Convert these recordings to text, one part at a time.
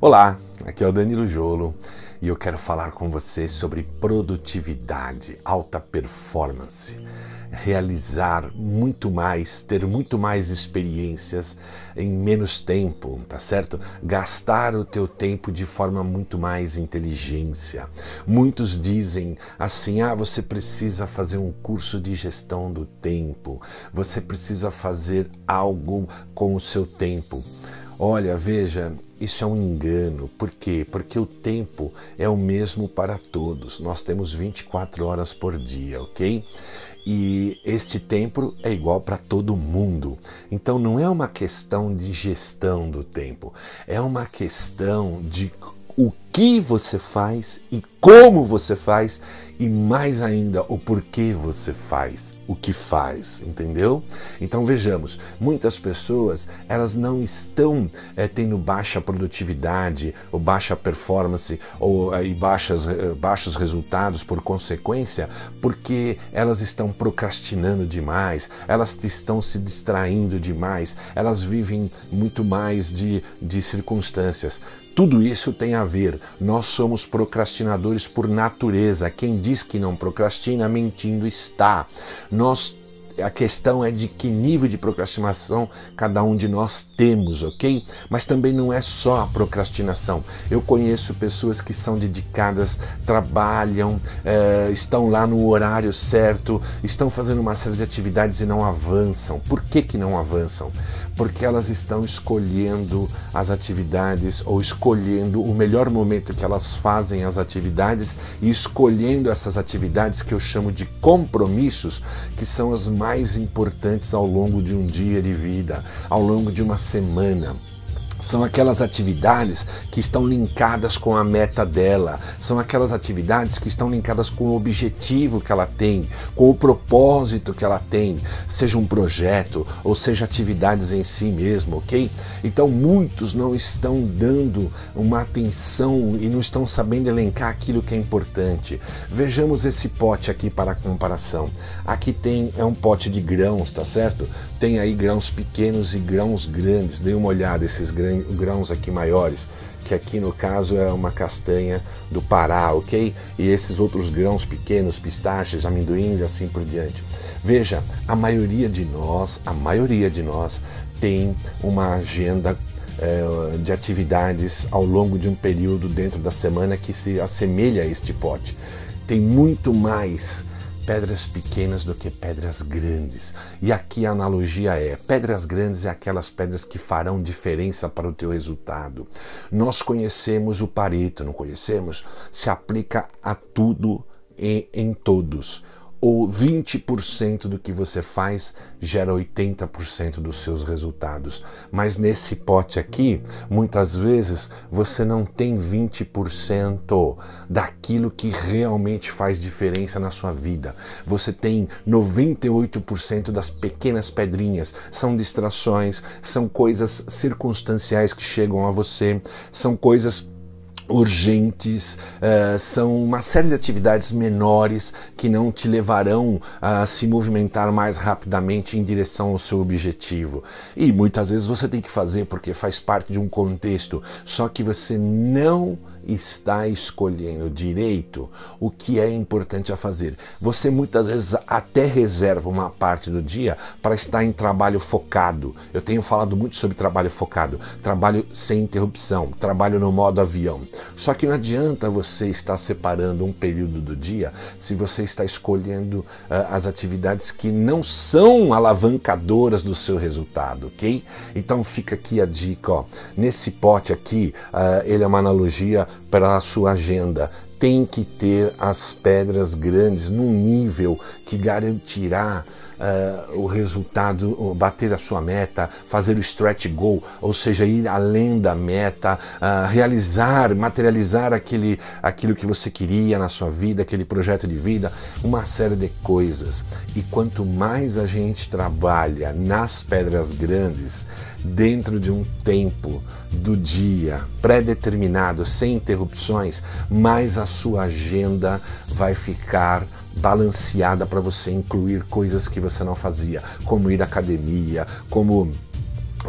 Olá, aqui é o Danilo Jolo e eu quero falar com você sobre produtividade, alta performance, realizar muito mais, ter muito mais experiências em menos tempo, tá certo? Gastar o teu tempo de forma muito mais inteligência. Muitos dizem assim: "Ah, você precisa fazer um curso de gestão do tempo. Você precisa fazer algo com o seu tempo." Olha, veja, isso é um engano. Por quê? Porque o tempo é o mesmo para todos. Nós temos 24 horas por dia, ok? E este tempo é igual para todo mundo. Então não é uma questão de gestão do tempo, é uma questão de o que você faz e como você faz e mais ainda o porquê você faz o que faz, entendeu? Então vejamos, muitas pessoas elas não estão é, tendo baixa produtividade ou baixa performance ou é, e baixas, é, baixos resultados por consequência porque elas estão procrastinando demais, elas estão se distraindo demais, elas vivem muito mais de, de circunstâncias. Tudo isso tem a ver. Nós somos procrastinadores por natureza. Quem diz que não procrastina, mentindo está. Nós a questão é de que nível de procrastinação cada um de nós temos, ok? Mas também não é só a procrastinação. Eu conheço pessoas que são dedicadas, trabalham, é, estão lá no horário certo, estão fazendo uma série de atividades e não avançam. Por que, que não avançam? Porque elas estão escolhendo as atividades ou escolhendo o melhor momento que elas fazem as atividades e escolhendo essas atividades que eu chamo de compromissos, que são as mais mais importantes ao longo de um dia de vida, ao longo de uma semana. São aquelas atividades que estão linkadas com a meta dela, são aquelas atividades que estão linkadas com o objetivo que ela tem, com o propósito que ela tem, seja um projeto ou seja atividades em si mesmo, ok? Então muitos não estão dando uma atenção e não estão sabendo elencar aquilo que é importante. Vejamos esse pote aqui para comparação. Aqui tem é um pote de grãos, tá certo? Tem aí grãos pequenos e grãos grandes. Dê uma olhada esses grãos aqui maiores, que aqui no caso é uma castanha do Pará, ok? E esses outros grãos pequenos, pistaches, amendoins e assim por diante. Veja, a maioria de nós, a maioria de nós tem uma agenda é, de atividades ao longo de um período dentro da semana que se assemelha a este pote. Tem muito mais pedras pequenas do que pedras grandes. E aqui a analogia é: pedras grandes é aquelas pedras que farão diferença para o teu resultado. Nós conhecemos o Pareto, não conhecemos? Se aplica a tudo e em todos ou 20% do que você faz gera 80% dos seus resultados. Mas nesse pote aqui, muitas vezes você não tem 20% daquilo que realmente faz diferença na sua vida. Você tem 98% das pequenas pedrinhas, são distrações, são coisas circunstanciais que chegam a você, são coisas urgentes, uh, são uma série de atividades menores que não te levarão a se movimentar mais rapidamente em direção ao seu objetivo. E muitas vezes você tem que fazer porque faz parte de um contexto, só que você não está escolhendo direito o que é importante a fazer. Você muitas vezes até reserva uma parte do dia para estar em trabalho focado. Eu tenho falado muito sobre trabalho focado, trabalho sem interrupção, trabalho no modo avião. Só que não adianta você estar separando um período do dia se você está escolhendo uh, as atividades que não são alavancadoras do seu resultado, ok? Então fica aqui a dica, ó. Nesse pote aqui, uh, ele é uma analogia para a sua agenda. Tem que ter as pedras grandes num nível que garantirá uh, o resultado, bater a sua meta, fazer o stretch goal, ou seja, ir além da meta, uh, realizar, materializar aquele, aquilo que você queria na sua vida, aquele projeto de vida, uma série de coisas. E quanto mais a gente trabalha nas pedras grandes, dentro de um tempo do dia pré-determinado, sem interrupções, mais a sua agenda vai ficar balanceada para você incluir coisas que você não fazia, como ir à academia, como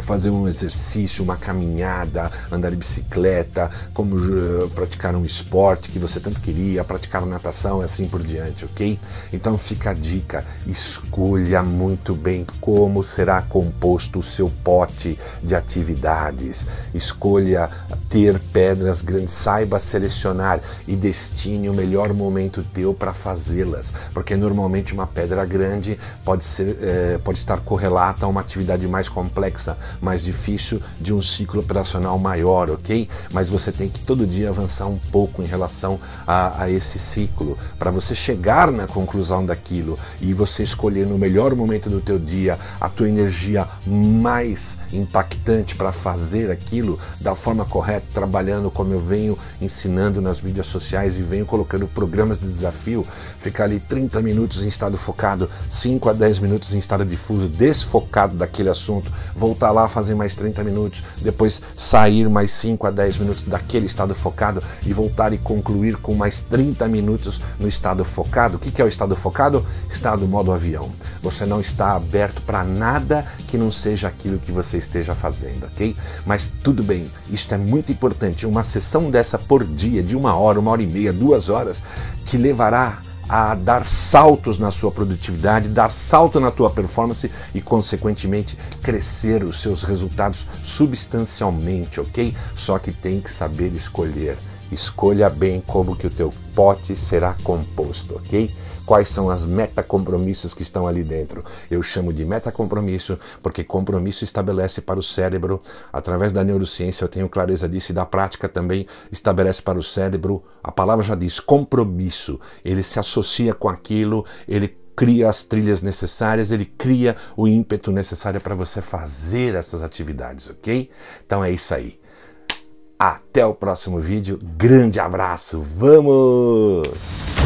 fazer um exercício, uma caminhada, andar de bicicleta, como uh, praticar um esporte que você tanto queria, praticar natação e assim por diante, ok? Então fica a dica, escolha muito bem como será composto o seu pote de atividades, escolha ter pedras grandes, saiba selecionar e destine o melhor momento teu para fazê-las, porque normalmente uma pedra grande pode, ser, eh, pode estar correlata a uma atividade mais complexa mais difícil de um ciclo operacional maior, ok? Mas você tem que todo dia avançar um pouco em relação a, a esse ciclo para você chegar na conclusão daquilo e você escolher no melhor momento do teu dia a tua energia mais impactante para fazer aquilo da forma correta, trabalhando como eu venho ensinando nas mídias sociais e venho colocando programas de desafio, ficar ali 30 minutos em estado focado, 5 a 10 minutos em estado difuso, desfocado daquele assunto, voltar lá, fazer mais 30 minutos, depois sair mais 5 a 10 minutos daquele estado focado e voltar e concluir com mais 30 minutos no estado focado. O que é o estado focado? Estado modo avião. Você não está aberto para nada que não seja aquilo que você esteja fazendo, ok? Mas tudo bem, isso é muito importante. Uma sessão dessa por dia, de uma hora, uma hora e meia, duas horas, te levará a dar saltos na sua produtividade, dar salto na tua performance e, consequentemente, crescer os seus resultados substancialmente, ok? Só que tem que saber escolher. Escolha bem como que o teu pote será composto, ok? Quais são as metacompromissos que estão ali dentro. Eu chamo de metacompromisso porque compromisso estabelece para o cérebro, através da neurociência eu tenho clareza disso e da prática também estabelece para o cérebro, a palavra já diz compromisso, ele se associa com aquilo, ele cria as trilhas necessárias, ele cria o ímpeto necessário para você fazer essas atividades, ok? Então é isso aí. Até o próximo vídeo. Grande abraço. Vamos!